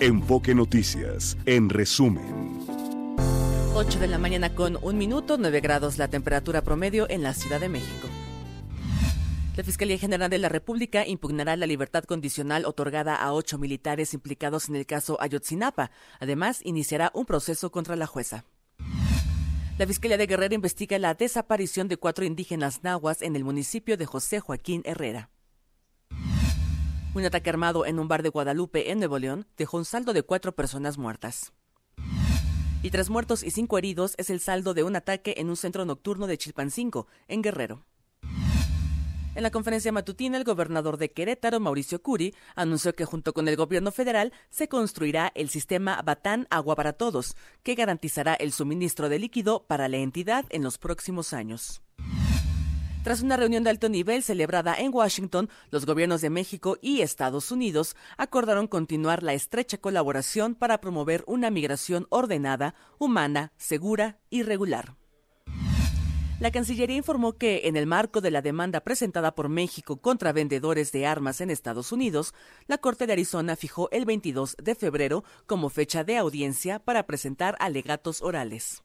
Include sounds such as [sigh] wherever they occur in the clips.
Enfoque Noticias, en resumen. 8 de la mañana con un minuto, 9 grados la temperatura promedio en la Ciudad de México. La Fiscalía General de la República impugnará la libertad condicional otorgada a ocho militares implicados en el caso Ayotzinapa. Además, iniciará un proceso contra la jueza. La Fiscalía de Guerrero investiga la desaparición de cuatro indígenas nahuas en el municipio de José Joaquín Herrera. Un ataque armado en un bar de Guadalupe, en Nuevo León, dejó un saldo de cuatro personas muertas. Y tres muertos y cinco heridos es el saldo de un ataque en un centro nocturno de Chilpancingo, en Guerrero. En la conferencia matutina, el gobernador de Querétaro, Mauricio Curi, anunció que junto con el gobierno federal se construirá el sistema Batán Agua para Todos, que garantizará el suministro de líquido para la entidad en los próximos años. Tras una reunión de alto nivel celebrada en Washington, los gobiernos de México y Estados Unidos acordaron continuar la estrecha colaboración para promover una migración ordenada, humana, segura y regular. La Cancillería informó que, en el marco de la demanda presentada por México contra vendedores de armas en Estados Unidos, la Corte de Arizona fijó el 22 de febrero como fecha de audiencia para presentar alegatos orales.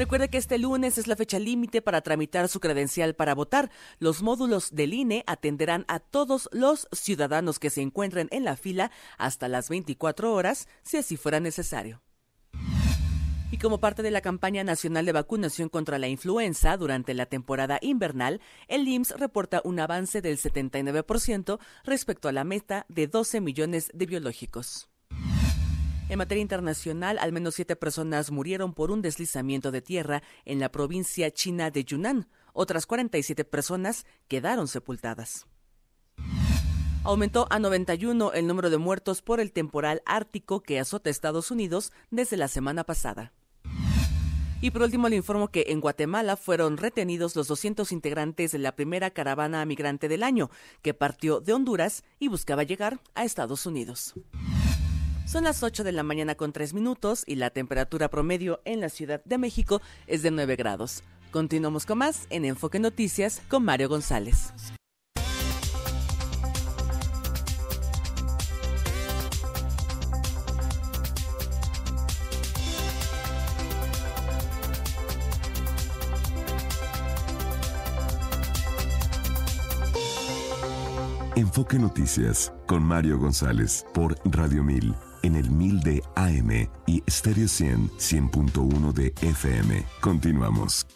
Recuerde que este lunes es la fecha límite para tramitar su credencial para votar. Los módulos del INE atenderán a todos los ciudadanos que se encuentren en la fila hasta las 24 horas, si así fuera necesario. Y como parte de la campaña nacional de vacunación contra la influenza durante la temporada invernal, el IMSS reporta un avance del 79% respecto a la meta de 12 millones de biológicos. En materia internacional, al menos siete personas murieron por un deslizamiento de tierra en la provincia china de Yunnan. Otras 47 personas quedaron sepultadas. Aumentó a 91 el número de muertos por el temporal ártico que azota Estados Unidos desde la semana pasada. Y por último le informo que en Guatemala fueron retenidos los 200 integrantes de la primera caravana migrante del año, que partió de Honduras y buscaba llegar a Estados Unidos. Son las 8 de la mañana con 3 minutos y la temperatura promedio en la Ciudad de México es de 9 grados. Continuamos con más en Enfoque Noticias con Mario González. Enfoque Noticias con Mario González por Radio 1000 en el 1000 de AM y Stereo 100 100.1 de FM. Continuamos.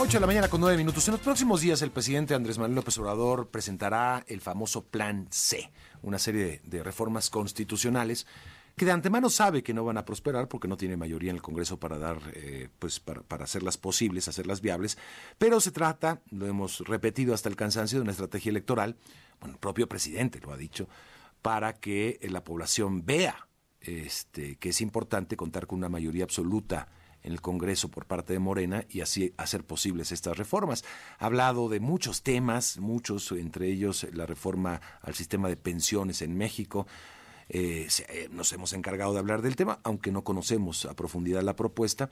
8 de la mañana con 9 minutos. En los próximos días el presidente Andrés Manuel López Obrador presentará el famoso Plan C, una serie de, reformas constitucionales que de antemano sabe que no van a prosperar porque no tiene mayoría en el Congreso para dar, eh, pues para, para, hacerlas posibles, hacerlas viables, pero se trata, lo hemos repetido hasta el cansancio, de una estrategia electoral, bueno, el propio presidente lo ha dicho, para que eh, la población vea este, que es importante contar con una mayoría absoluta en el Congreso por parte de Morena y así hacer posibles estas reformas. Ha hablado de muchos temas, muchos, entre ellos la reforma al sistema de pensiones en México, eh, eh, nos hemos encargado de hablar del tema, aunque no conocemos a profundidad la propuesta.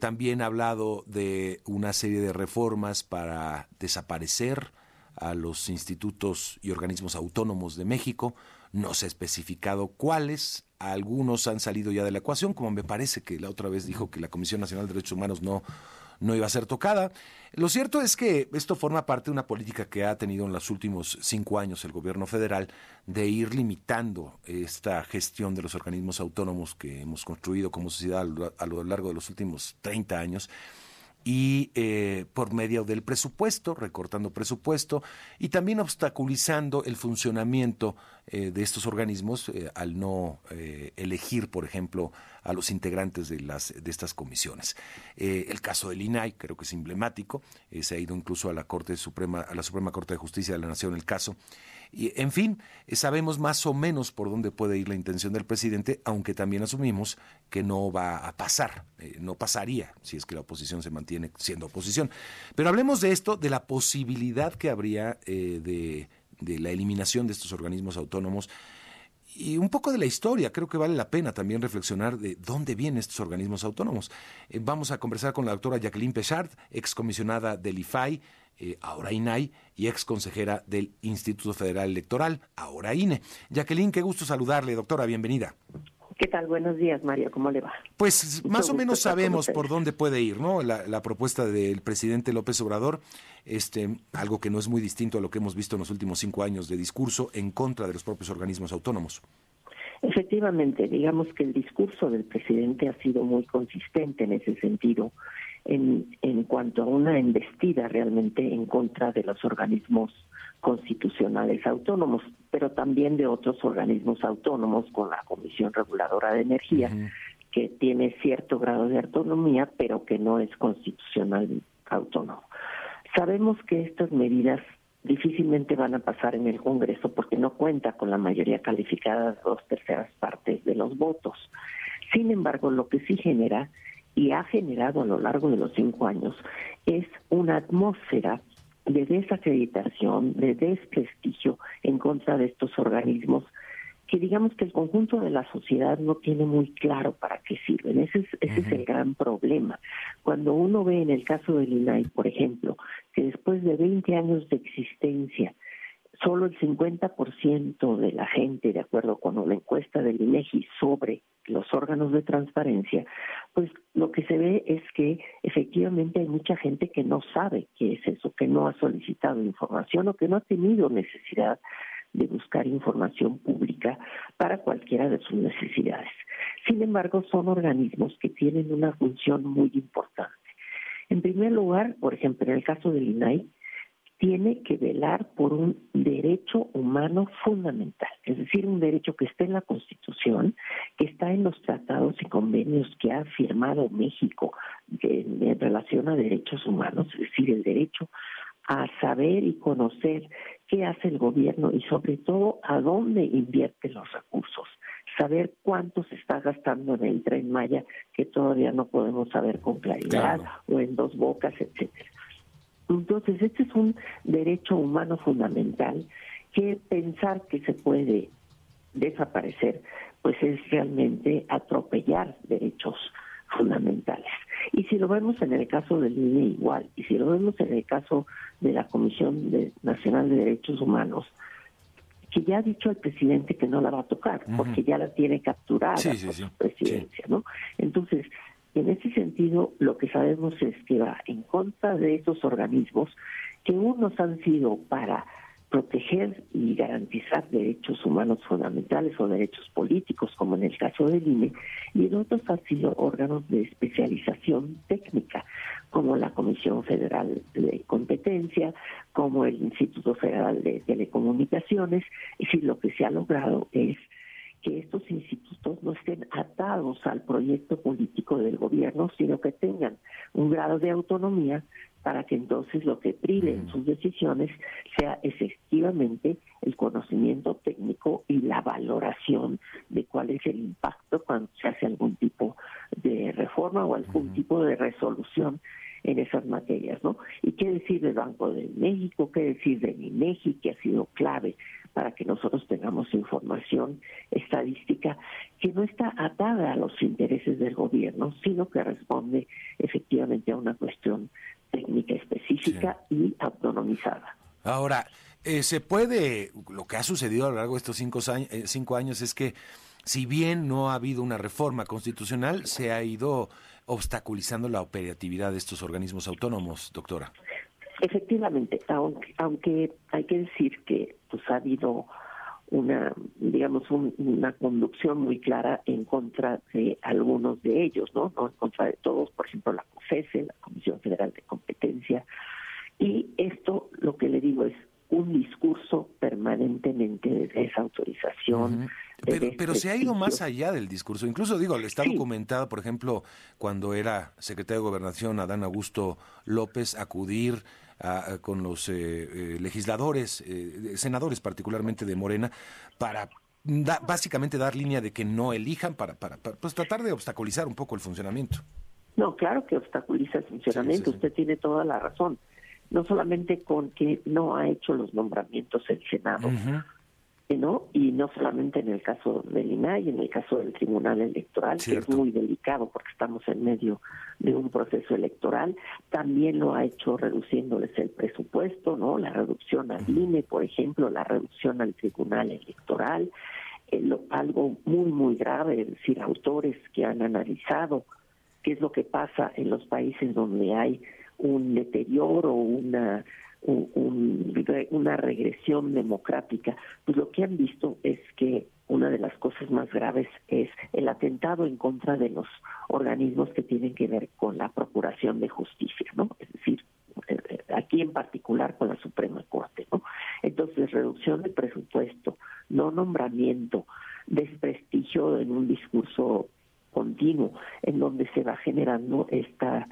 También ha hablado de una serie de reformas para desaparecer a los institutos y organismos autónomos de México. No se ha especificado cuáles. Algunos han salido ya de la ecuación, como me parece que la otra vez dijo que la Comisión Nacional de Derechos Humanos no, no iba a ser tocada. Lo cierto es que esto forma parte de una política que ha tenido en los últimos cinco años el gobierno federal de ir limitando esta gestión de los organismos autónomos que hemos construido como sociedad a lo largo de los últimos 30 años y eh, por medio del presupuesto, recortando presupuesto y también obstaculizando el funcionamiento eh, de estos organismos eh, al no elegir, por ejemplo, a los integrantes de, las, de estas comisiones. el caso del INAI creo que es emblemático, se ha ido incluso a la Corte Suprema, a la Suprema Corte de Justicia de la Nación el caso y, en fin, eh, sabemos más o menos por dónde puede ir la intención del presidente, aunque también asumimos que no va a pasar, eh, no pasaría si es que la oposición se mantiene siendo oposición. Pero hablemos de esto, de la posibilidad que habría eh, de, de la eliminación de estos organismos autónomos y un poco de la historia. Creo que vale la pena también reflexionar de dónde vienen estos organismos autónomos. vamos a conversar con la doctora Jacqueline Pechard, excomisionada del IFAI, eh, ahora INAI, y ex consejera del Instituto Federal Electoral, ahora INE. Jacqueline, qué gusto saludarle, doctora, bienvenida. ¿Qué tal? Buenos días, Mario. ¿Cómo le va? Pues más o menos sabemos por dónde puede ir, ¿no? La, propuesta del presidente López Obrador, este, algo que no es muy distinto a lo que hemos visto en los últimos cinco años de discurso en contra de los propios organismos autónomos. Efectivamente, digamos que el discurso del presidente ha sido muy consistente en ese sentido, en, en cuanto a una embestida realmente en contra de los organismos constitucionales autónomos, pero también de otros organismos autónomos con la Comisión Reguladora de Energía, que tiene cierto grado de autonomía, pero que no es constitucional autónomo. Sabemos que estas medidas difícilmente van a pasar en el Congreso porque no cuenta con la mayoría calificada de dos terceras partes de los votos. Sin embargo, lo que sí genera y ha generado a lo largo de los cinco años es una atmósfera de desacreditación, de desprestigio en contra de estos organismos que digamos que el conjunto de la sociedad no tiene muy claro para qué sirven. Ese es, ese es el gran problema. Cuando uno ve en el caso del INAI, por ejemplo, que después de 20 años de existencia, solo el 50% de la gente, de acuerdo con una encuesta del INEGI sobre los órganos de transparencia, pues lo que se ve es que efectivamente hay mucha gente que no sabe qué es eso, que no ha solicitado información o que no ha tenido necesidad de buscar información pública para cualquiera de sus necesidades. Sin embargo, son organismos que tienen una función muy importante. En primer lugar, por ejemplo, en el caso del INAI, tiene que velar por un derecho humano fundamental, es decir, un derecho que está en la Constitución, que está en los tratados y convenios que ha firmado México en relación a derechos humanos, es decir, el derecho a saber y conocer qué hace el gobierno y sobre todo a dónde invierte los recursos, saber cuánto se está gastando en el tren Maya que todavía no podemos saber con claridad o en dos bocas, etcétera. Entonces, este es un derecho humano fundamental que pensar que se puede desaparecer, pues es realmente atropellar derechos fundamentales. Y si lo vemos en el caso del INE igual, y si lo vemos en el caso de la Comisión Nacional de Derechos Humanos, que ya ha dicho el presidente que no la va a tocar, porque ya la tiene capturada por su presidencia, ¿no? Entonces, en ese sentido, lo que sabemos es que va en contra de esos organismos que unos han sido para proteger y garantizar derechos humanos fundamentales o derechos políticos, como en el caso del INE, y en otros han sido órganos de especialización técnica, como la Comisión Federal de Competencia, como el Instituto Federal de Telecomunicaciones, y si lo que se ha logrado es que estos institutos no estén atados al proyecto político del gobierno, sino que tengan un grado de autonomía para que entonces lo que prive en sus decisiones sea efectivamente el conocimiento técnico y la valoración de cuál es el impacto cuando se hace algún tipo de reforma o algún tipo de resolución en esas materias, ¿no? Y qué decir del Banco de México, qué decir de INEGI, que ha sido clave para que nosotros tengamos información estadística que no está atada a los intereses del gobierno, sino que responde efectivamente a una cuestión técnica específica y autonomizada. Ahora, eh, se puede, lo que ha sucedido a lo largo de estos cinco años, eh, cinco años es que si bien no ha habido una reforma constitucional, se ha ido obstaculizando la operatividad de estos organismos autónomos, doctora. Efectivamente, aunque, aunque hay que decir que pues ha habido una, digamos, una conducción muy clara en contra de algunos de ellos, ¿no? No en contra de todos, por ejemplo, la COFESE, la Comisión Federal de Competencia. Y esto, lo que le digo, es un discurso permanentemente de desautorización. pero, pero, se ha ido más allá del discurso. Incluso digo, está documentado, por ejemplo, cuando era secretario de Gobernación Adán Augusto López acudir con los eh, eh, legisladores, eh, senadores particularmente de Morena, para básicamente dar línea de que no elijan para, para, pues tratar de obstaculizar un poco el funcionamiento. No, claro que obstaculiza el funcionamiento, usted tiene toda la razón. No solamente con que no ha hecho los nombramientos el Senado, ¿no? Y no solamente en el caso del INAI, en el caso del Tribunal Electoral, que es muy delicado porque estamos en medio de un proceso electoral, también lo ha hecho reduciéndoles el presupuesto, ¿no? La reducción al INE, por ejemplo, la reducción al Tribunal Electoral, eh, algo muy, muy grave, es decir, autores que han analizado qué es lo que pasa en los países donde hay un deterioro, una una regresión democrática, pues lo que han visto es que una de las cosas más graves es el atentado en contra de los organismos que tienen que ver con la procuración de justicia, ¿no? Es decir, eh, eh, aquí en particular con la Suprema Corte, ¿no? Entonces, reducción del presupuesto, no nombramiento, desprestigio en un discurso continuo, en donde se va generando esta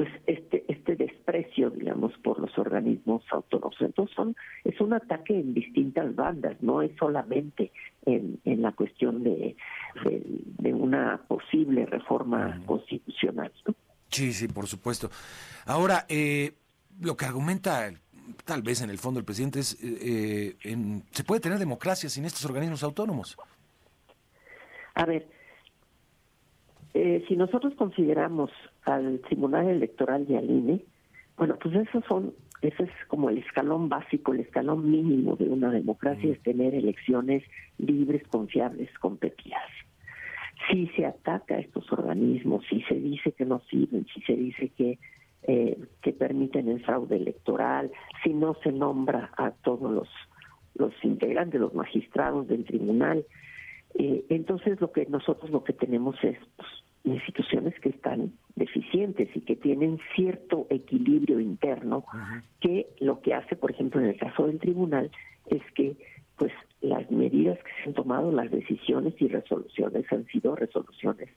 pues este este desprecio digamos por los organismos autónomos. Entonces son es un ataque en distintas bandas no es solamente en, en la cuestión de, de, una posible reforma constitucional sí sí por supuesto. Ahora eh, lo que argumenta tal vez en el fondo el presidente es eh, en, se puede tener democracia sin estos organismos autónomos a ver eh, si nosotros consideramos al Tribunal Electoral y al INE, bueno, pues esos son, ese es como el escalón básico, el escalón mínimo de una democracia, es tener elecciones libres, confiables, competidas. Si se ataca a estos organismos, si se dice que no sirven, si se dice que eh, que permiten el fraude electoral, si no se nombra a todos los los integrantes, los magistrados del tribunal, eh, entonces lo que nosotros lo que tenemos es pues, instituciones que están deficientes y que tienen cierto equilibrio interno que lo que hace, por ejemplo, en el caso del tribunal es que pues las medidas que se han tomado, las decisiones y resoluciones han sido resoluciones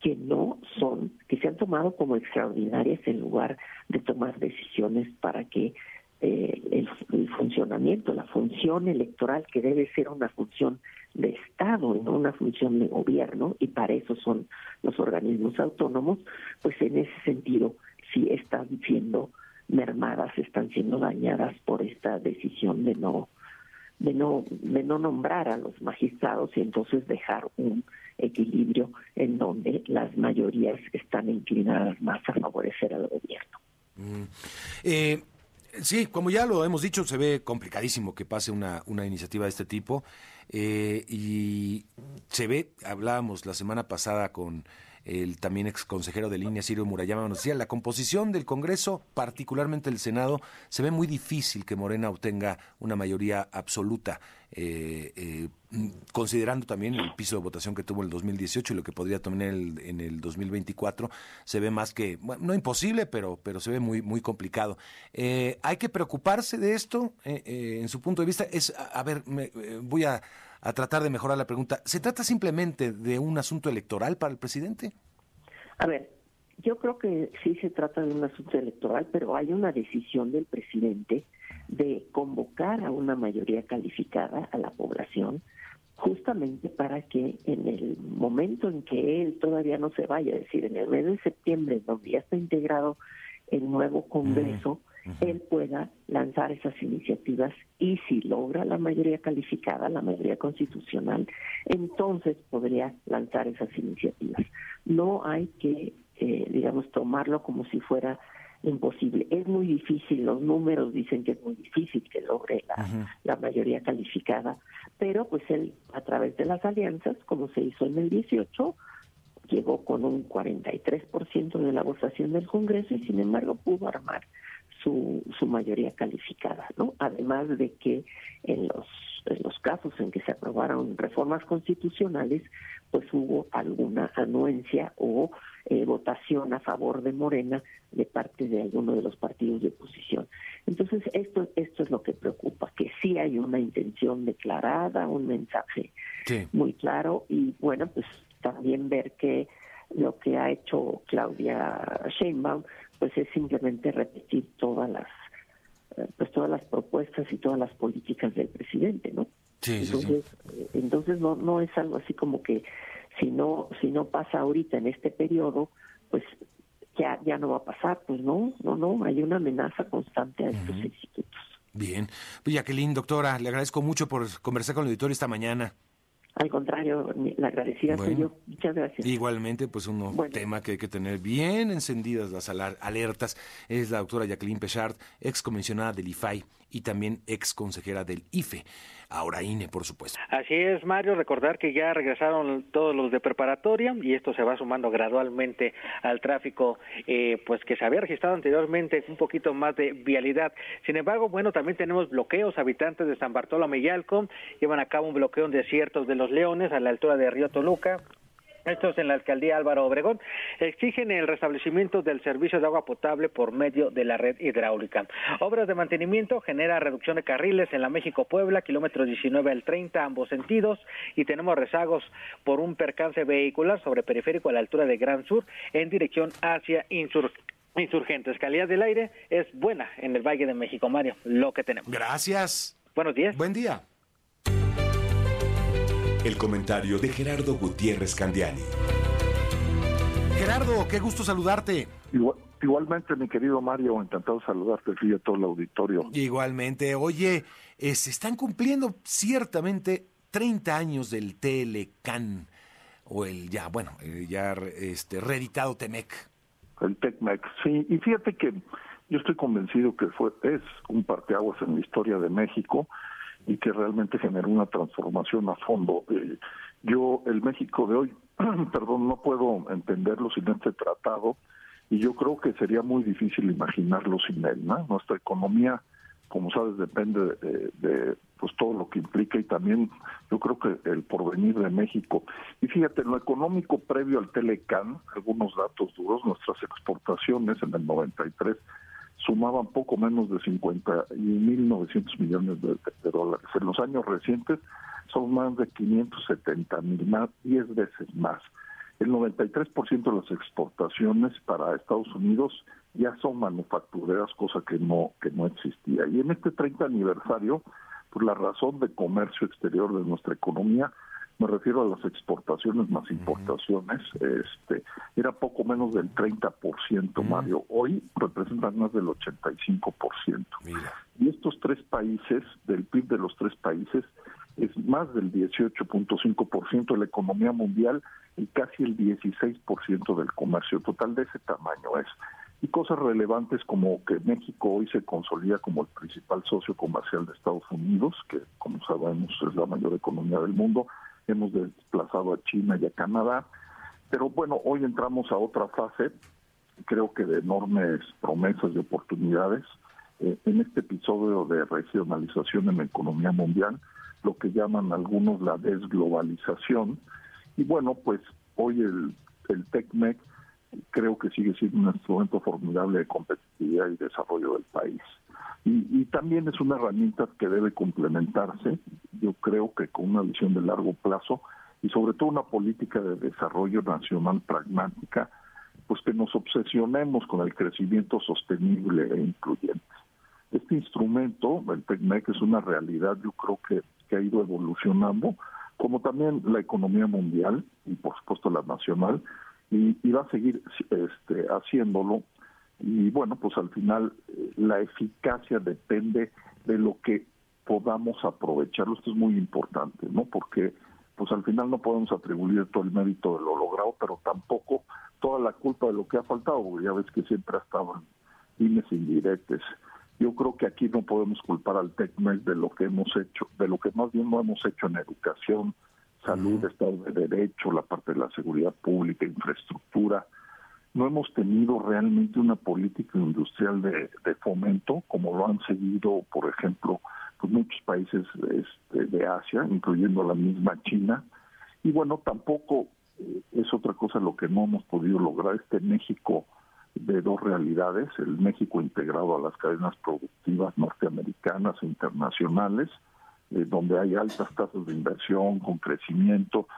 que no son, que se han tomado como extraordinarias en lugar de tomar decisiones para que eh, el, funcionamiento, la función electoral, que debe ser una función de Estado no una función de gobierno, y para eso son los organismos autónomos, pues en ese sentido sí están siendo mermadas, están siendo dañadas por esta decisión de no de no de no nombrar a los magistrados y entonces dejar un equilibrio en donde las mayorías están inclinadas más a favorecer al gobierno. Mm. Eh, Sí, como ya lo hemos dicho, se ve complicadísimo que pase una, una iniciativa de este tipo. Eh, y se ve, hablábamos la semana pasada con el también ex consejero de línea, Ciro Murayama, nos decía, la composición del Congreso, particularmente el Senado, se ve muy difícil que Morena obtenga una mayoría absoluta, eh, eh, considerando también el piso de votación que tuvo en el 2018 y lo que podría tener en el, 2024, se ve más que, bueno, no imposible, pero, pero se ve muy, muy complicado. Eh, ¿Hay que preocuparse de esto en su punto de vista? Es, a, ver, voy a a tratar de mejorar la pregunta. ¿Se trata simplemente de un asunto electoral para el presidente? A ver, yo creo que sí se trata de un asunto electoral, pero hay una decisión del presidente de convocar a una mayoría calificada a la población justamente para que en el momento en que él todavía no se vaya, es decir, en el mes de septiembre, donde ya está integrado el nuevo Congreso, él pueda lanzar esas iniciativas y si logra la mayoría calificada, la mayoría constitucional, entonces podría lanzar esas iniciativas. No hay que, eh, digamos, tomarlo como si fuera imposible. Es muy difícil, los números dicen que es muy difícil que logre la, la mayoría calificada, pero pues él a través de las alianzas, como se hizo en el 18, llegó con un 43% de la votación del Congreso y sin embargo pudo armar su, su mayoría calificada, ¿no? Además de que en los, en los casos en que se aprobaron reformas constitucionales, pues hubo alguna anuencia o eh, votación a favor de Morena de parte de alguno de los partidos de oposición. Entonces, esto, esto es lo que preocupa, que sí hay una intención declarada, un mensaje muy claro y bueno, pues también ver que lo que ha hecho Claudia Sheinbaum pues es simplemente repetir todas las eh, pues todas las propuestas y todas las políticas del presidente, ¿no? Sí, entonces, eh, entonces no no es algo así como que si no si no pasa ahorita en este periodo, pues ya ya no va a pasar, pues no, no, no, hay una amenaza constante a estos institutos. Bien. Pues Jacqueline, doctora, le agradezco mucho por conversar con el auditorio esta mañana. Al contrario, la agradecida soy yo. Muchas gracias. Igualmente, pues un tema que hay que tener bien encendidas las alertas es la doctora Jacqueline Pechard, ex comisionada del IFAI y también ex consejera del IFE, ahora INE, por supuesto. Así es, Mario, recordar que ya regresaron todos los de preparatoria y esto se va sumando gradualmente al tráfico eh, pues que se había registrado anteriormente un poquito más de vialidad. Sin embargo, bueno, también tenemos bloqueos, habitantes de San Bartolomé y Alco llevan a cabo un bloqueo en desiertos de los Leones a la altura de Río Toluca estos en la alcaldía Álvaro Obregón exigen el restablecimiento del servicio de agua potable por medio de la red hidráulica. Obras de mantenimiento genera reducción de carriles en la México-Puebla, kilómetros 19 al 30, ambos sentidos, y tenemos rezagos por un percance vehicular sobre periférico a la altura de Gran Sur en dirección hacia Insurgentes. Calidad del aire es buena en el Valle de México, Mario, lo que tenemos. Gracias. Buenos días. Buen día. El comentario de Gerardo Gutiérrez Candiani. Gerardo, qué gusto saludarte. igualmente, mi querido Mario, encantado de saludarte y a todo el auditorio. Igualmente. Oye, eh, se están cumpliendo ciertamente 30 años del Telecan, o el ya, bueno, eh, ya este, reeditado Temec. El Tecmec, sí. Y fíjate que yo estoy convencido que fue es un parteaguas en la historia de México y que realmente generó una transformación a fondo. Eh, yo, el México de hoy, [clears throat] perdón, no puedo entenderlo sin este tratado y yo creo que sería muy difícil imaginarlo sin él. ¿no? Nuestra economía, como sabes, depende de, pues todo lo que implica y también yo creo que el porvenir de México. Y fíjate, en lo económico previo al Telecan, algunos datos duros, nuestras exportaciones en el 93 sumaban poco menos de 50.900 millones de, dólares. En los años recientes son más de 570 mil, más, 10 veces más. El 93% de las exportaciones para Estados Unidos ya son manufactureras, cosa que no que no existía. Y en este 30 aniversario, por la razón de comercio exterior de nuestra economía, me refiero a las exportaciones más importaciones, este, era poco menos del 30%, Mario. Hoy representan más del 85%. Y estos tres países, del PIB de los tres países, es más del 18.5% de la economía mundial y casi el 16% del comercio total de ese tamaño es. Y cosas relevantes como que México hoy se consolida como el principal socio comercial de Estados Unidos, que como sabemos es la mayor economía del mundo, hemos desplazado a China y a Canadá, pero bueno, hoy entramos a otra fase, creo que de enormes promesas y oportunidades. Eh, en este episodio de regionalización en la economía mundial, lo que llaman algunos la desglobalización. Y bueno, pues hoy el, el TECMEC creo que sigue siendo un instrumento formidable de competitividad y desarrollo del país. Y, también es una herramienta que debe complementarse, yo creo que con una visión de largo plazo y sobre todo una política de desarrollo nacional pragmática, pues que nos obsesionemos con el crecimiento sostenible e incluyente. Este instrumento, el TECMEC, es una realidad, yo creo que, que ha ido evolucionando, como también la economía mundial y por supuesto la nacional, y, y va a seguir este, haciéndolo y bueno, pues al final eh, la eficacia depende de lo que podamos aprovecharlo. Esto es muy importante, ¿no? Porque pues al final no podemos atribuir todo el mérito de lo logrado, pero tampoco toda la culpa de lo que ha faltado, porque ya ves que siempre ha estado en líneas indirectas. Yo creo que aquí no podemos culpar al TECMEC de lo que hemos hecho, de lo que más bien no hemos hecho en educación, salud, Estado de Derecho, la parte de la seguridad pública, infraestructura, no hemos tenido realmente una política industrial de, fomento como lo han seguido, por ejemplo, pues muchos países este, de Asia, incluyendo la misma China. Y bueno, tampoco eh, es otra cosa lo que no hemos podido lograr este México de dos realidades, el México integrado a las cadenas productivas norteamericanas e internacionales, eh, donde hay altas tasas de inversión con crecimiento,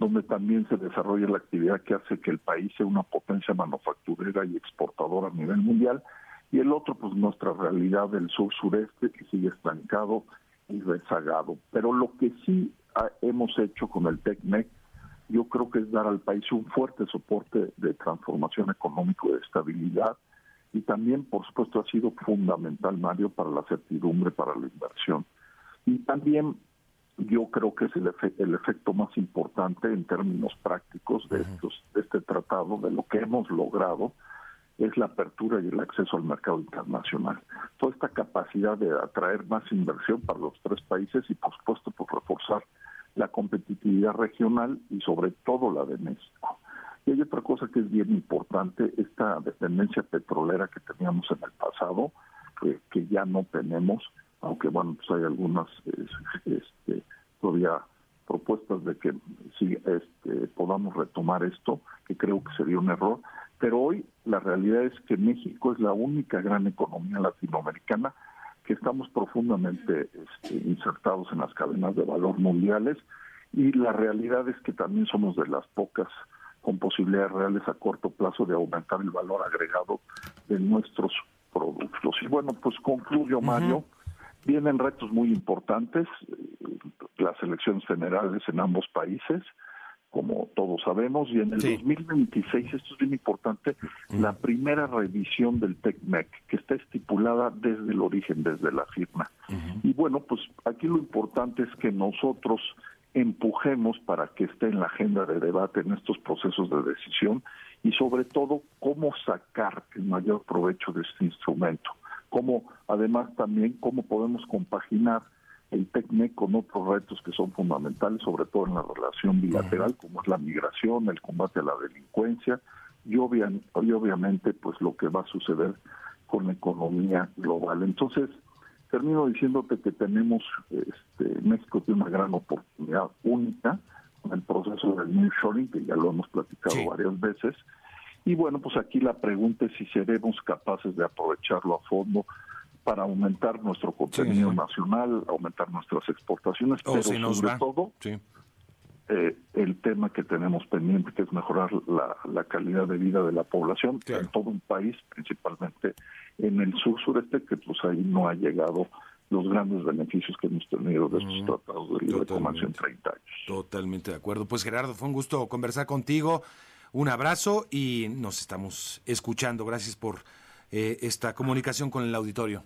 donde también se desarrolla la actividad que hace que el país sea una potencia manufacturera y exportadora a nivel mundial, y el otro, pues nuestra realidad del sur-sureste, que sigue estancado y rezagado. Pero lo que sí hemos hecho con el TECMEC, yo creo que es dar al país un fuerte soporte de transformación económica y de estabilidad, y también, por supuesto, ha sido fundamental, Mario, para la certidumbre, para la inversión. Y también yo creo que es el, el efecto más importante en términos prácticos de, estos, de este tratado, de lo que hemos logrado, es la apertura y el acceso al mercado internacional. Toda esta capacidad de atraer más inversión para los tres países y, por supuesto, por reforzar la competitividad regional y sobre todo la de México. Y hay otra cosa que es bien importante, esta dependencia petrolera que teníamos en el pasado, que ya no tenemos, aunque bueno, pues hay algunas este, todavía propuestas de que si este, podamos retomar esto, que creo que sería un error, pero hoy la realidad es que México es la única gran economía latinoamericana que estamos profundamente este, insertados en las cadenas de valor mundiales y la realidad es que también somos de las pocas con posibilidades reales a corto plazo de aumentar el valor agregado de nuestros productos. Y bueno, pues concluyo, Mario. Vienen retos muy importantes, eh, las elecciones generales en ambos países, como todos sabemos, y en el 2026, esto es bien importante, la primera revisión del TECMEC, que está estipulada desde el origen, desde la firma. Y bueno, pues aquí lo importante es que nosotros empujemos para que esté en la agenda de debate en estos procesos de decisión y sobre todo cómo sacar el mayor provecho de este instrumento cómo además también cómo podemos compaginar el TECMEC con otros retos que son fundamentales, sobre todo en la relación bilateral, como es la migración, el combate a la delincuencia y, obviamente pues lo que va a suceder con la economía global. Entonces, termino diciéndote que tenemos, este, México tiene una gran oportunidad única con el proceso del New Shoring, que ya lo hemos platicado varias veces, y bueno, pues aquí la pregunta es si seremos capaces de aprovecharlo a fondo para aumentar nuestro contenido nacional, aumentar nuestras exportaciones, pero sobre todo eh, el tema que tenemos pendiente, que es mejorar la, calidad de vida de la población en todo un país, principalmente en el sur-sureste, que pues ahí no ha llegado los grandes beneficios que hemos tenido de estos tratados de libre comercio en 30 años. Totalmente de acuerdo. Pues Gerardo, fue un gusto conversar contigo. Un abrazo y nos estamos escuchando. Gracias por eh, esta comunicación con el auditorio.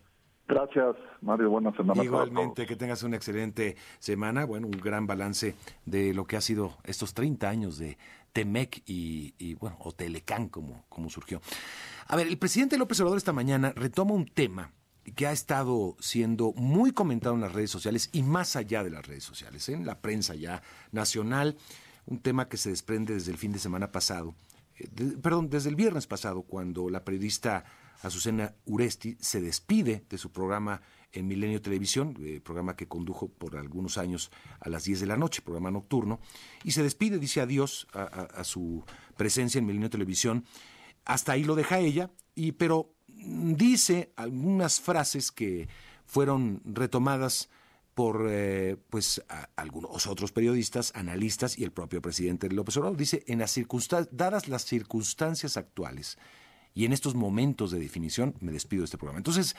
Gracias, Mario. Buena semana. Igualmente, que tengas una excelente semana. Bueno, un gran balance de lo que ha sido estos 30 años de Temec y, bueno, o Telecán, como, como surgió. A ver, el presidente López Obrador esta mañana retoma un tema que ha estado siendo muy comentado en las redes sociales y más allá de las redes sociales, en la prensa ya nacional un tema que se desprende desde el fin de semana pasado, eh, perdón, desde el viernes pasado, cuando la periodista Azucena Uresti se despide de su programa en Milenio Televisión, eh, programa que condujo por algunos años a las 10 de la noche, programa nocturno, y se despide, dice adiós a, su presencia en Milenio Televisión. Hasta ahí lo deja ella, y, pero dice algunas frases que fueron retomadas por eh, pues algunos otros periodistas, analistas y el propio presidente López Obrador. Dice, en las dadas las circunstancias actuales y en estos momentos de definición, me despido de este programa. Entonces,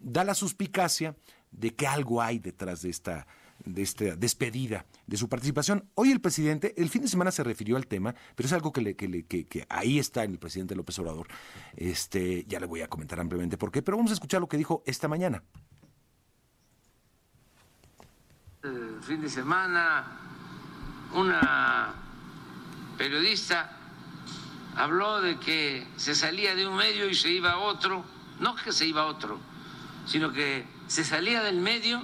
da la suspicacia de que algo hay detrás de esta, de esta despedida de su participación. Hoy el presidente, el fin de semana se refirió al tema, pero es algo que, le, que, que, que ahí está en el presidente López Obrador. Este, ya le voy a comentar ampliamente por qué, pero vamos a escuchar lo que dijo esta mañana. El fin de semana una periodista habló de que se salía de un medio y se iba a otro, no que se iba a otro, sino que se salía del medio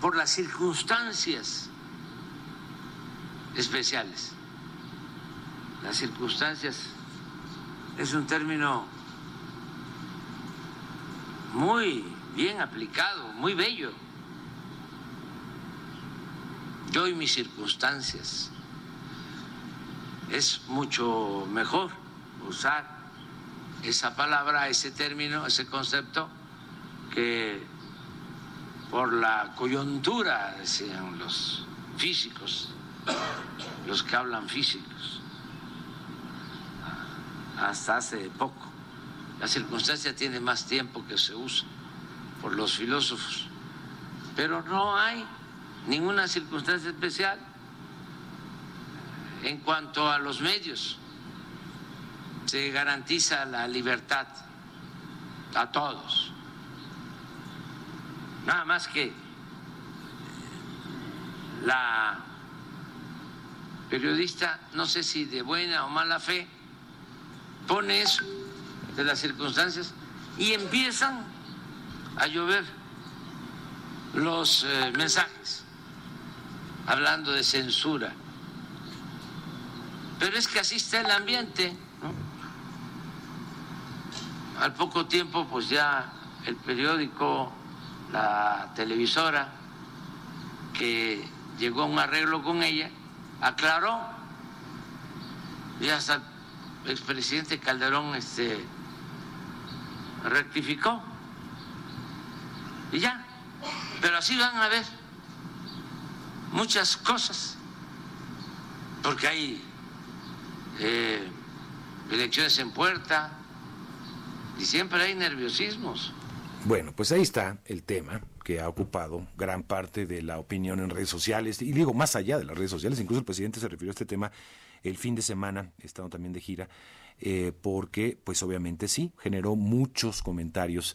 por las circunstancias especiales. Las circunstancias es un término muy bien aplicado, muy bello yo y mis circunstancias. Es mucho mejor usar esa palabra, ese término, ese concepto, que por la coyuntura, decían los físicos, los que hablan físicos, hasta hace poco. La circunstancia tiene más tiempo que se usa por los filósofos, pero no hay ninguna circunstancia especial en cuanto a los medios. se garantiza la libertad a todos. Nada más que la periodista, no sé si de buena o mala fe, pone eso de las circunstancias y empiezan a llover los eh, mensajes hablando de censura. Pero es que así está el ambiente. Al poco tiempo, pues ya el periódico, la televisora, que llegó a un arreglo con ella, aclaró y hasta el expresidente Calderón este, rectificó. Y ya, pero así van a ver muchas cosas, porque hay eh, elecciones en puerta y siempre hay nerviosismos. Bueno, pues ahí está el tema que ha ocupado gran parte de la opinión en redes sociales, y digo más allá de las redes sociales, incluso el presidente se refirió a este tema el fin de semana, estando también de gira, eh, porque pues obviamente sí, generó muchos comentarios,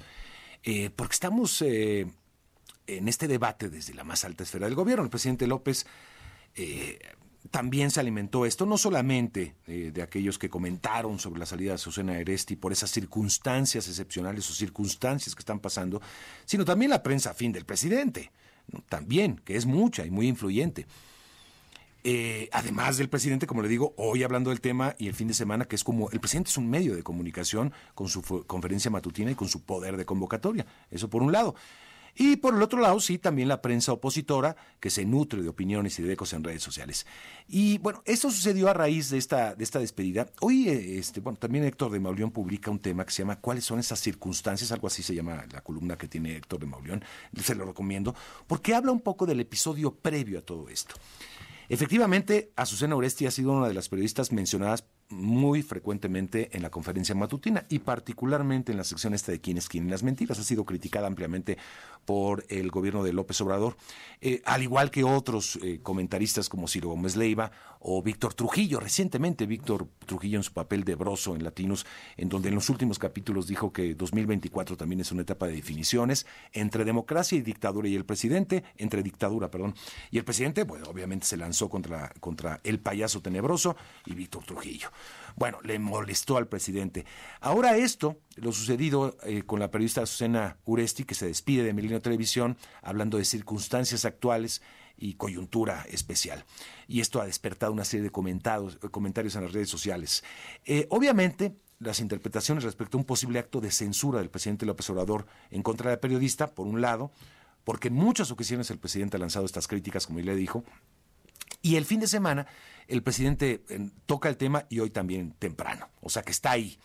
eh, porque estamos en este debate desde la más alta esfera del gobierno. El presidente López también se alimentó esto, no solamente de aquellos que comentaron sobre la salida de Susana Eresti por esas circunstancias excepcionales o circunstancias que están pasando, sino también la prensa fin del presidente, también, que es mucha y muy influyente. Eh, además del presidente, como le digo, hoy hablando del tema y el fin de semana, que es como el presidente es un medio de comunicación con su conferencia matutina y con su poder de convocatoria. Eso por un lado. Y por el otro lado, sí, también la prensa opositora, que se nutre de opiniones y de ecos en redes sociales. Y bueno, esto sucedió a raíz de esta, de esta despedida. Hoy, eh, este, bueno, también Héctor de Mauleón publica un tema que se llama ¿Cuáles son esas circunstancias? Algo así se llama la columna que tiene Héctor de Mauleón. Se lo recomiendo, porque habla un poco del episodio previo a todo esto. Efectivamente, Azucena Oresti ha sido una de las periodistas mencionadas muy frecuentemente en la conferencia matutina y particularmente en la sección esta de quién es quién las mentiras. Ha sido criticada ampliamente por el gobierno de López Obrador, eh, al igual que otros eh, comentaristas como Ciro Gómez Leiva o Víctor Trujillo. Recientemente Víctor Trujillo en su papel de broso en Latinos, en donde en los últimos capítulos dijo que 2024 también es una etapa de definiciones entre democracia y dictadura y el presidente, entre dictadura, perdón, y el presidente, bueno, obviamente se lanzó contra, contra el payaso tenebroso y Víctor Trujillo. Bueno, le molestó al presidente. Ahora esto, lo sucedido eh, con la periodista Susana Uresti, que se despide de Milenio Televisión, hablando de circunstancias actuales y coyuntura especial. Y esto ha despertado una serie de comentarios en las redes sociales. Eh, obviamente, las interpretaciones respecto a un posible acto de censura del presidente López Obrador en contra de la periodista, por un lado, porque en muchas ocasiones el presidente ha lanzado estas críticas, como le dijo, y el fin de semana el presidente eh, toca el tema y hoy también temprano, o sea que está ahí.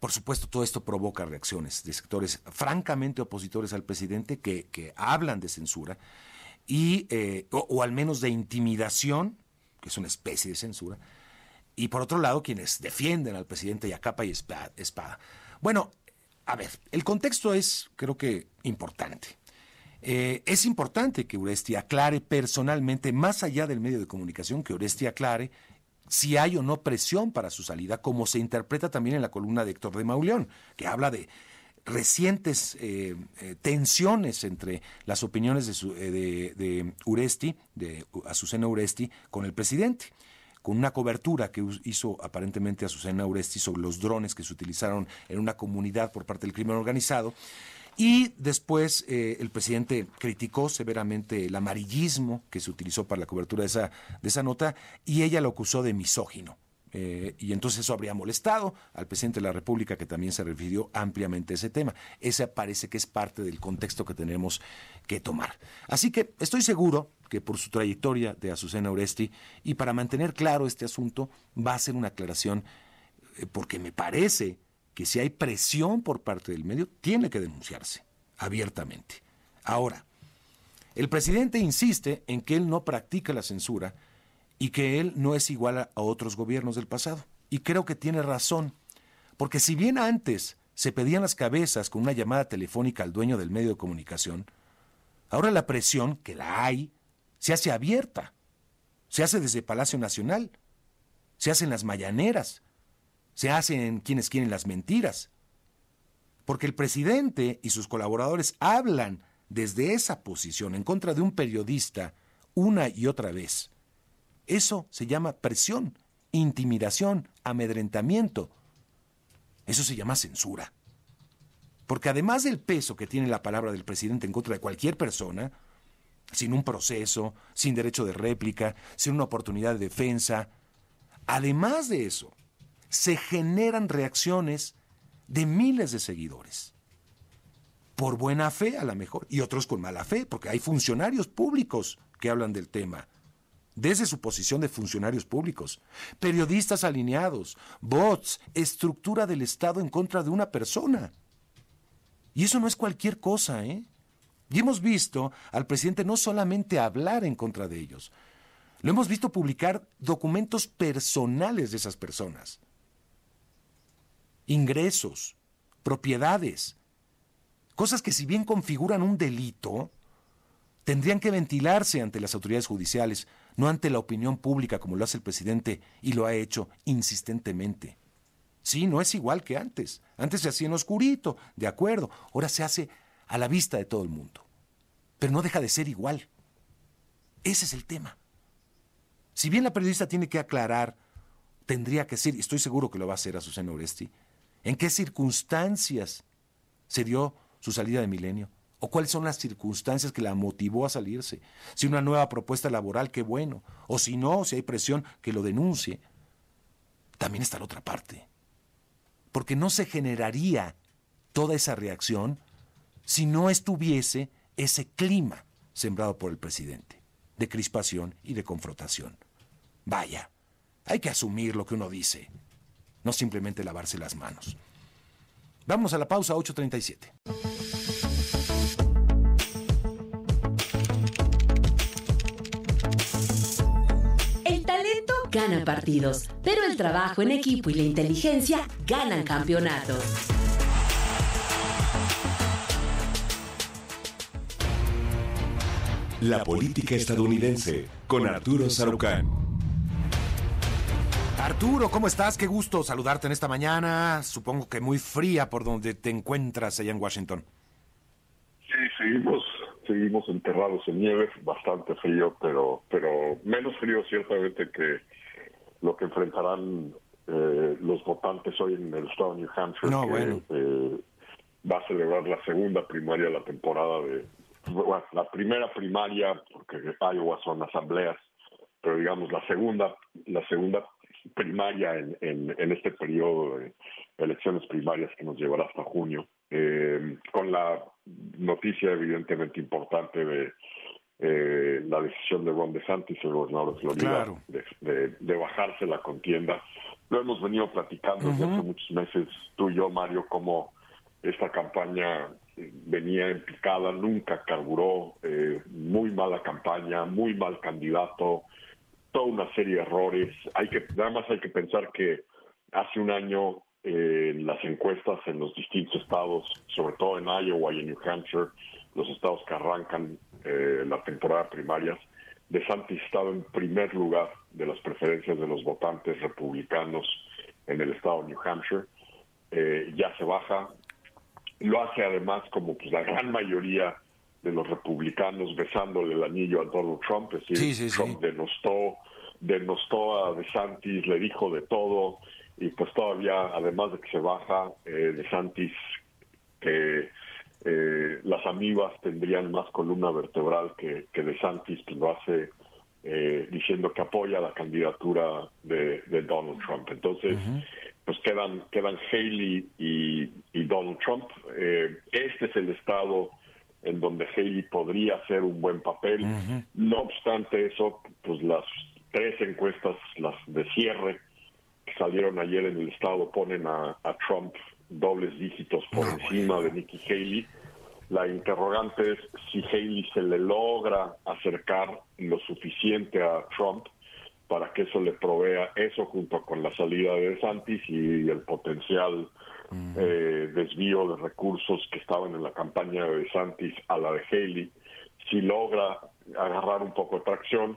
Por supuesto, todo esto provoca reacciones de sectores francamente opositores al presidente que, hablan de censura y, eh, o, al menos de intimidación, que es una especie de censura, y por otro lado, quienes defienden al presidente y y espada. Bueno, a ver, el contexto es, creo que, importante. Eh, es importante que Uresti aclare personalmente, más allá del medio de comunicación, que Uresti aclare si hay o no presión para su salida, como se interpreta también en la columna de Héctor de Mauleón, que habla de recientes eh, eh, tensiones entre las opiniones de, de, Uresti, de Azucena Uresti, con el presidente con una cobertura que hizo aparentemente Azucena Uresti sobre los drones que se utilizaron en una comunidad por parte del crimen organizado. Y después eh, el presidente criticó severamente el amarillismo que se utilizó para la cobertura de esa, de esa nota y ella lo acusó de misógino. Eh, y entonces eso habría molestado al presidente de la República, que también se refirió ampliamente a ese tema. Ese parece que es parte del contexto que tenemos que tomar. Así que estoy seguro que por su trayectoria de Azucena Oresti y para mantener claro este asunto, va a ser una aclaración, eh, porque me parece que si hay presión por parte del medio, tiene que denunciarse abiertamente. Ahora, el presidente insiste en que él no practica la censura y que él no es igual a, otros gobiernos del pasado. Y creo que tiene razón, porque si bien antes se pedían las cabezas con una llamada telefónica al dueño del medio de comunicación, ahora la presión, que la hay, se hace abierta, se hace desde Palacio Nacional, se hace en las mañaneras, se hacen quienes quieren las mentiras. Porque el presidente y sus colaboradores hablan desde esa posición en contra de un periodista una y otra vez. Eso se llama presión, intimidación, amedrentamiento. Eso se llama censura. Porque además del peso que tiene la palabra del presidente en contra de cualquier persona, sin un proceso, sin derecho de réplica, sin una oportunidad de defensa, además de eso, se generan reacciones de miles de seguidores. Por buena fe, a lo mejor, y otros con mala fe, porque hay funcionarios públicos que hablan del tema, desde su posición de funcionarios públicos, periodistas alineados, bots, estructura del Estado en contra de una persona. Y eso no es cualquier cosa, ¿eh? Y hemos visto al presidente no solamente hablar en contra de ellos, lo hemos visto publicar documentos personales de esas personas. Ingresos, propiedades, cosas que si bien configuran un delito, tendrían que ventilarse ante las autoridades judiciales, no ante la opinión pública como lo hace el presidente y lo ha hecho insistentemente. Sí, no es igual que antes. Antes se hacía en oscurito, de acuerdo. Ahora se hace a la vista de todo el mundo. Pero no deja de ser igual. Ese es el tema. Si bien la periodista tiene que aclarar, tendría que ser, y estoy seguro que lo va a hacer a Susana Oresti, en qué circunstancias se dio su salida de milenio, ¿O cuáles son las circunstancias que la motivó a salirse? Si una nueva propuesta laboral, qué bueno. O si no, si hay presión, que lo denuncie. También está la otra parte. Porque no se generaría toda esa reacción si no estuviese ese clima sembrado por el presidente, de crispación y de confrontación. Vaya, hay que asumir lo que uno dice, no simplemente lavarse las manos. Vamos a la pausa 837. Ganan partidos, pero el trabajo en equipo y la inteligencia ganan campeonatos. La política estadounidense con Arturo Sarucán. Arturo, ¿cómo estás? Qué gusto saludarte en esta mañana. Supongo que muy fría por donde te encuentras allá en Washington. Sí, seguimos seguimos enterrados en nieve, bastante frío, pero pero menos frío ciertamente que lo que enfrentarán eh, los votantes hoy en el estado de New Hampshire, que eh, va a celebrar la segunda primaria de la temporada de, bueno, la primera primaria, porque Iowa son asambleas, pero digamos la segunda, la segunda primaria en, en, este periodo de elecciones primarias que nos llevará hasta junio, eh, con la noticia evidentemente importante de eh, la decisión de Ron DeSantis, el gobernador de Florida, de, bajarse la contienda. Lo hemos venido platicando desde hace muchos meses, tú y yo, Mario, cómo esta campaña venía en picada, nunca carburó, eh, muy mala campaña, muy mal candidato, toda una serie de errores. Hay que, nada más hay que pensar que hace un año eh, las encuestas en los distintos estados, sobre todo en Iowa y en New Hampshire, los estados que arrancan eh, la temporada primaria, DeSantis estaba en primer lugar de las preferencias de los votantes republicanos en el estado de New Hampshire. Eh, ya se baja. Lo hace además como pues, la gran mayoría de los republicanos besándole el anillo a Donald Trump. Es decir, Trump denostó, denostó a DeSantis, le dijo de todo. Y pues todavía, además de que se baja, eh, DeSantis que eh, las amibas tendrían más columna vertebral que, que De Santis, que lo hace eh, diciendo que apoya la candidatura de, Donald Trump. Entonces, pues quedan, quedan Haley y, Donald Trump. Eh, este es el estado en donde Haley podría hacer un buen papel. No obstante eso, pues las tres encuestas, las de cierre, que salieron ayer en el estado, ponen a Trump dobles dígitos por encima de Nikki Haley. La interrogante es si Haley se le logra acercar lo suficiente a Trump para que eso le provea eso junto con la salida de Santis y el potencial eh, desvío de recursos que estaban en la campaña de Santis a la de Haley. Si logra agarrar un poco de tracción,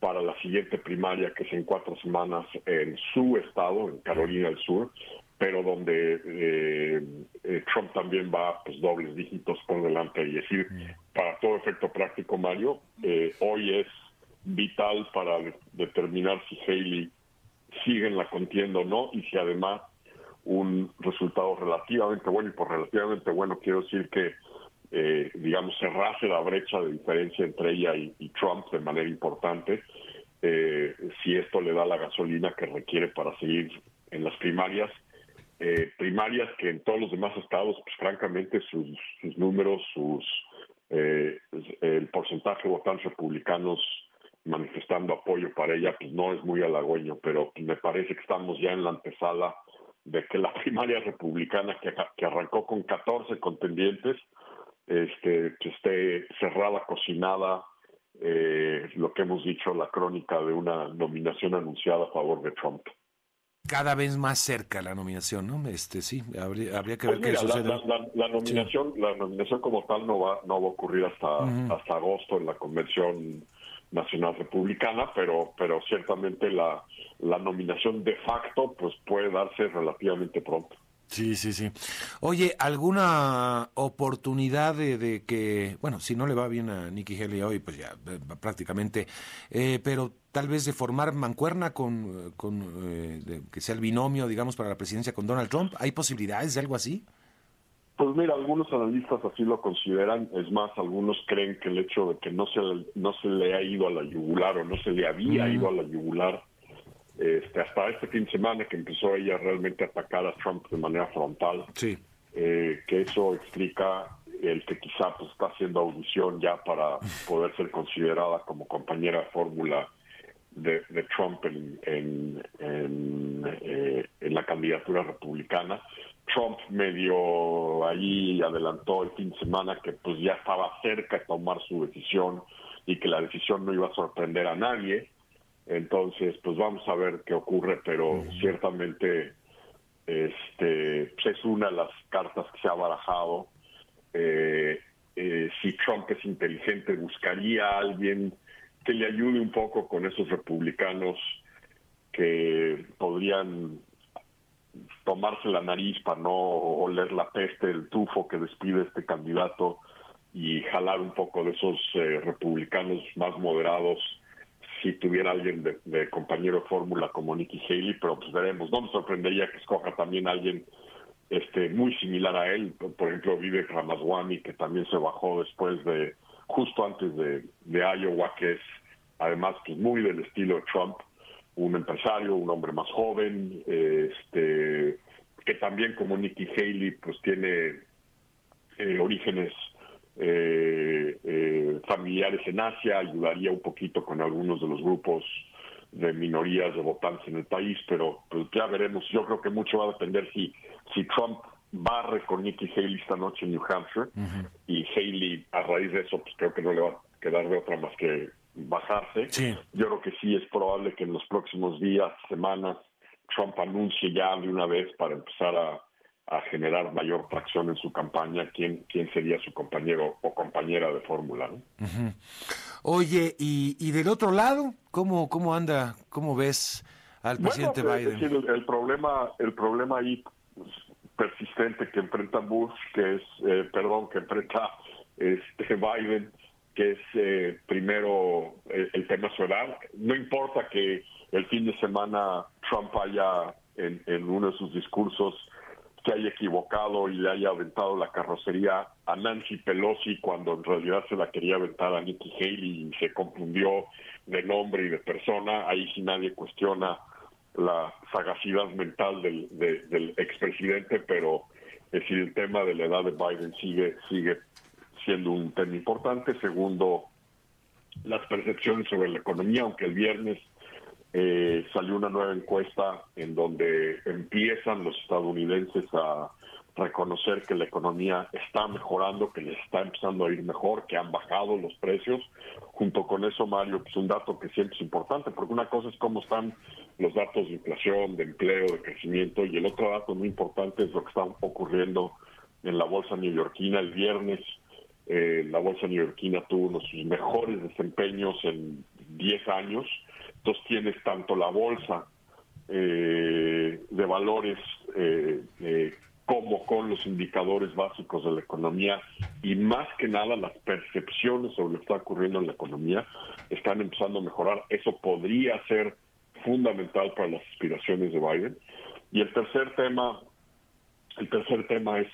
para la siguiente primaria, que es en cuatro semanas en su estado, en Carolina del Sur, pero donde eh, eh, Trump también va pues dobles dígitos por delante. Y decir, para todo efecto práctico, Mario, eh, hoy es vital para determinar si Haley sigue en la contienda o no y si además un resultado relativamente bueno, y por relativamente bueno quiero decir que, eh, digamos, cerrase la brecha de diferencia entre ella y, Trump de manera importante, eh, si esto le da la gasolina que requiere para seguir en las primarias, eh, primarias que en todos los demás estados, pues francamente sus, números, sus el porcentaje de votantes republicanos manifestando apoyo para ella, pues no es muy halagüeño, pero me parece que estamos ya en la antesala de que la [laughs] primaria republicana que, que arrancó con 14 contendientes este, que esté cerrada, cocinada, eh, lo que hemos dicho, la crónica de una nominación anunciada a favor de Trump. Cada vez más cerca la nominación, ¿no? Este sí, habría, habría que ver pues qué sucede. La, nominación, la nominación como tal no va, no va a ocurrir hasta, hasta agosto en la convención nacional republicana, pero, pero ciertamente la, la nominación de facto pues puede darse relativamente pronto. Sí, sí, sí. Oye, ¿alguna oportunidad de, que, bueno, si no le va bien a Nikki Haley hoy, pues ya eh, prácticamente, eh, pero tal vez de formar mancuerna con, con eh, que sea el binomio, digamos, para la presidencia con Donald Trump? ¿Hay posibilidades de algo así? Pues mira, algunos analistas así lo consideran. Es más, algunos creen que el hecho de que no se, no se le ha ido a la yugular o no se le había ido a la yugular este, hasta este fin de semana que empezó ella realmente a atacar a Trump de manera frontal, sí. Eh, que eso explica el que quizá pues, está haciendo audición ya para poder ser considerada como compañera de fórmula de, Trump en, en, eh, en la candidatura republicana. Trump medio ahí adelantó el fin de semana que pues ya estaba cerca de tomar su decisión y que la decisión no iba a sorprender a nadie. Entonces, pues vamos a ver qué ocurre, pero ciertamente este pues, es una de las cartas que se ha barajado. Eh, eh, si Trump es inteligente, buscaría a alguien que le ayude un poco con esos republicanos que podrían tomarse la nariz para no oler la peste, el tufo que despide este candidato y jalar un poco de esos eh, republicanos más moderados si tuviera alguien de, compañero de fórmula como Nikki Haley, pero pues veremos. No me sorprendería que escoja también alguien este muy similar a él, por ejemplo Vivek Ramaswamy, que también se bajó después de, justo antes de, de Iowa, que es además pues muy del estilo Trump, un empresario, un hombre más joven, este, que también como Nikki Haley pues tiene eh, orígenes eh, eh, familiares en Asia, ayudaría un poquito con algunos de los grupos de minorías de votantes en el país, pero pues, ya veremos. Yo creo que mucho va a depender si, si Trump barre con Nikki Haley esta noche en New Hampshire y Haley a raíz de eso pues creo que no le va a quedar de otra más que bajarse. Yo creo que sí es probable que en los próximos días, semanas, Trump anuncie ya de una vez para empezar a, generar mayor tracción en su campaña quién, quién sería su compañero o compañera de fórmula. Oye, y, y del otro lado, ¿cómo, cómo anda, cómo ves al presidente pues, Biden? el, problema, el problema ahí persistente que enfrenta Bush, que es, eh, perdón, que enfrenta este [laughs] Biden, que es eh, primero eh, el, tema su No importa que el fin de semana Trump haya en, uno de sus discursos que haya equivocado y le haya aventado la carrocería a Nancy Pelosi cuando en realidad se la quería aventar a Nikki Haley y se confundió de nombre y de persona. Ahí sí nadie cuestiona la sagacidad mental del, del expresidente, pero es decir, el tema de la edad de Biden sigue sigue siendo un tema importante. Segundo, las percepciones sobre la economía, aunque el viernes eh, salió una nueva encuesta en donde empiezan los estadounidenses a reconocer que la economía está mejorando, que les está empezando a ir mejor, que han bajado los precios. Junto con eso, Mario, pues un dato que siempre es importante, porque una cosa es cómo están los datos de inflación, de empleo, de crecimiento, y el otro dato muy importante es lo que está ocurriendo en la bolsa neoyorquina el viernes eh, la bolsa neoyorquina tuvo uno de sus mejores desempeños en 10 años. Entonces tienes tanto la bolsa eh, de valores eh, eh, como con los indicadores básicos de la economía y más que nada las percepciones sobre lo que está ocurriendo en la economía están empezando a mejorar. Eso podría ser fundamental para las aspiraciones de Biden. Y el tercer tema, el tercer tema es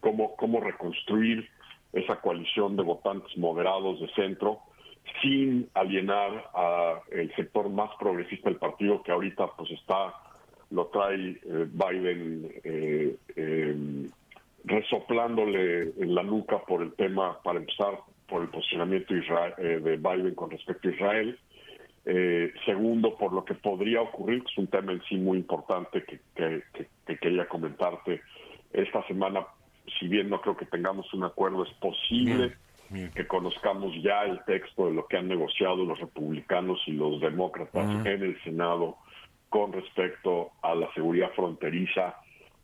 cómo, cómo reconstruir esa coalición de votantes moderados de centro sin alienar a el sector más progresista del partido que ahorita pues está lo trae eh, Biden eh, eh, resoplándole en la nuca por el tema, para empezar, por el posicionamiento de Biden con respecto a Israel. segundo, por lo que podría ocurrir, que es un tema en sí muy importante que, quería comentarte. Esta semana, si bien no creo que tengamos un acuerdo, es posible que conozcamos ya el texto de lo que han negociado los republicanos y los demócratas en el Senado con respecto a la seguridad fronteriza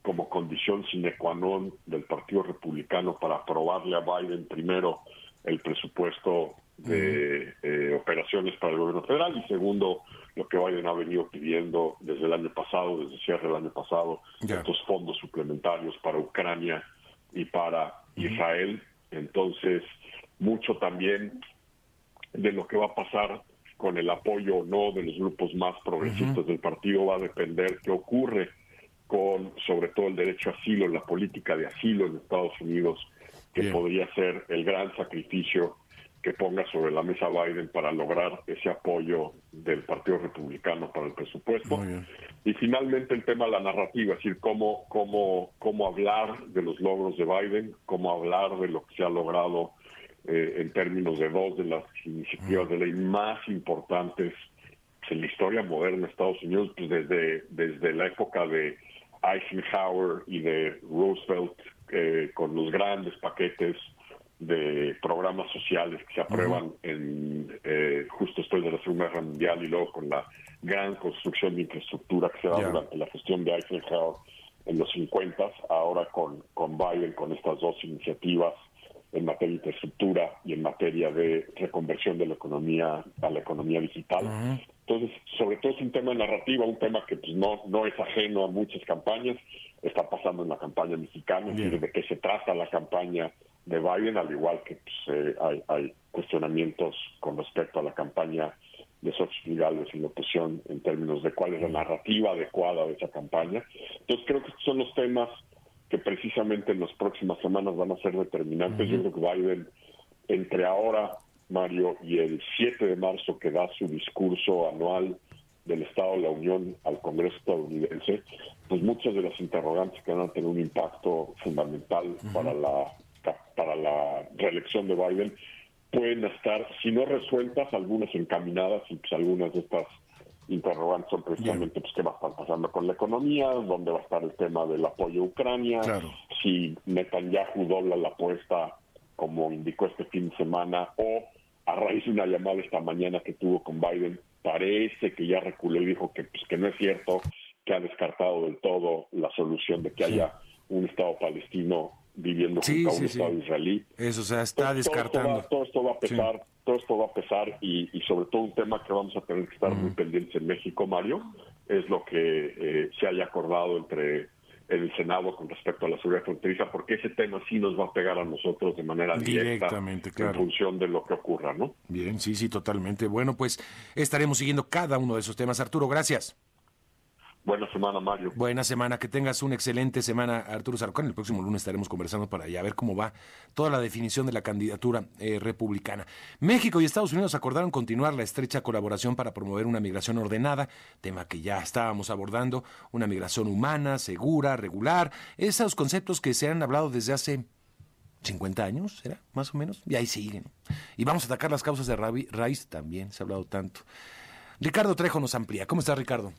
como condición sine qua non del Partido Republicano para aprobarle a Biden primero el presupuesto de eh, operaciones para el gobierno federal y segundo lo que Biden ha venido pidiendo desde el año pasado, desde cierre del año pasado, estos fondos suplementarios para Ucrania y para Israel. Entonces, mucho también de lo que va a pasar con el apoyo o no de los grupos más progresistas del partido. Va a depender qué ocurre con sobre todo el derecho a asilo, la política de asilo en Estados Unidos, que podría ser el gran sacrificio que ponga sobre la mesa Biden para lograr ese apoyo del Partido Republicano para el presupuesto. Y finalmente el tema de la narrativa, es decir, cómo, cómo, cómo hablar de los logros de Biden, cómo hablar de lo que se ha logrado eh, en términos de dos de las iniciativas de ley más importantes en la historia moderna de Estados Unidos, pues desde, desde la época de Eisenhower y de Roosevelt, eh, con los grandes paquetes de programas sociales que se aprueban en eh, justo después de la Segunda Guerra Mundial y luego con la gran construcción de infraestructura que se da durante la gestión de Eisenhower en los 50, ahora con, con Biden, con estas dos iniciativas en materia de infraestructura y en materia de reconversión de la economía a la economía digital. Entonces, sobre todo es un tema de narrativa, un tema que pues, no, no es ajeno a muchas campañas, está pasando en la campaña mexicana, de qué se trata la campaña de Biden, al igual que pues, eh, hay, hay, cuestionamientos con respecto a la campaña de socios legales y oposición en términos de cuál es la narrativa adecuada de esa campaña. Entonces creo que estos son los temas que precisamente en las próximas semanas van a ser determinantes. Yo creo que Biden, entre ahora, Mario, y el 7 de marzo, que da su discurso anual del Estado de la Unión al Congreso estadounidense, pues muchas de las interrogantes que van a tener un impacto fundamental para la para la reelección de Biden pueden estar, si no resueltas, algunas encaminadas y pues algunas de estas interrogantes son precisamente pues, qué va a estar pasando con la economía, dónde va a estar el tema del apoyo a Ucrania, si Netanyahu dobla la apuesta como indicó este fin de semana o a raíz de una llamada esta mañana que tuvo con Biden, parece que ya reculó y dijo que, pues, que no es cierto, que ha descartado del todo la solución de que haya un Estado palestino viviendo junto a un Estado israelí. Eso, se está descartando. Todo esto, va, a pesar, todo esto va a pesar y, sobre todo un tema que vamos a tener que estar muy pendientes en México, Mario, es lo que eh, se haya acordado entre el Senado con respecto a la seguridad fronteriza, porque ese tema sí nos va a pegar a nosotros de manera directa Directamente, claro. en función de lo que ocurra, ¿no? Bien, sí, sí, totalmente. Bueno, pues estaremos siguiendo cada uno de esos temas. Arturo, gracias. Buena semana, Mario. Buena semana, que tengas una excelente semana, Arturo Sarcón. El próximo lunes estaremos conversando para allá, a ver cómo va toda la definición de la candidatura eh, republicana. México y Estados Unidos acordaron continuar la estrecha colaboración para promover una migración ordenada, tema que ya estábamos abordando, una migración humana, segura, regular, esos conceptos que se han hablado desde hace 50 años, ¿era? Más o menos, y ahí siguen. Y vamos a atacar las causas de raíz también, se ha hablado tanto. Ricardo Trejo nos amplía. ¿Cómo está, Ricardo?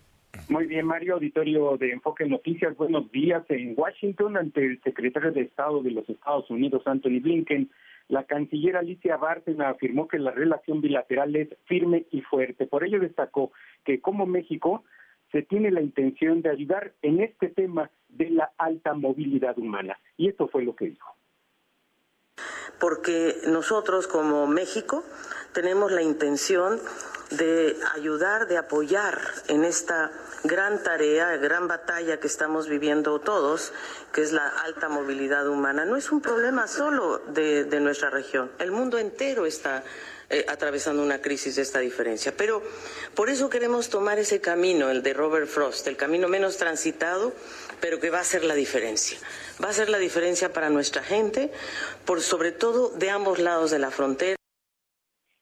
Muy bien, Mario, auditorio de Enfoque Noticias. Buenos días. En Washington, ante el secretario de Estado de los Estados Unidos, Anthony Blinken, la canciller Alicia Bárcena afirmó que la relación bilateral es firme y fuerte. Por ello destacó que como México se tiene la intención de ayudar en este tema de la alta movilidad humana. Y esto fue lo que dijo. Porque nosotros como México tenemos la intención de ayudar, de apoyar en esta gran tarea, gran batalla que estamos viviendo todos, que es la alta movilidad humana. No es un problema solo de, nuestra región, el mundo entero está eh, atravesando una crisis de esta diferencia. Pero por eso queremos tomar ese camino, el de Robert Frost, el camino menos transitado, pero que va a ser la diferencia. Va a ser la diferencia para nuestra gente, por sobre todo de ambos lados de la frontera.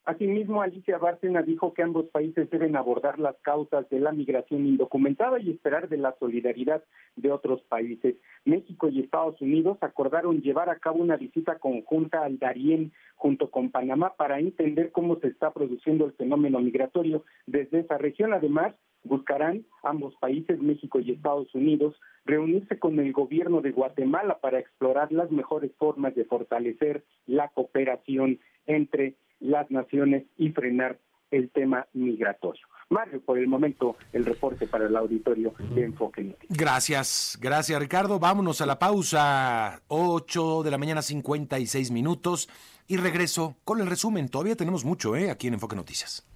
Asimismo, Alicia Bárcena dijo que ambos países deben abordar las causas de la migración indocumentada y esperar de la solidaridad de otros países. México y Estados Unidos acordaron llevar a cabo una visita conjunta al Darién junto con Panamá para entender cómo se está produciendo el fenómeno migratorio desde esa región. Además, buscarán ambos países, México y Estados Unidos, reunirse con el gobierno de Guatemala para explorar las mejores formas de fortalecer la cooperación entre las naciones y frenar el tema migratorio. Mario, por el momento, el reporte para el auditorio de Enfoque Gracias, gracias Ricardo. Vámonos a la pausa, 8 de la mañana, 56 minutos, y regreso con el resumen. Todavía tenemos mucho ¿eh? aquí en Enfoque Noticias.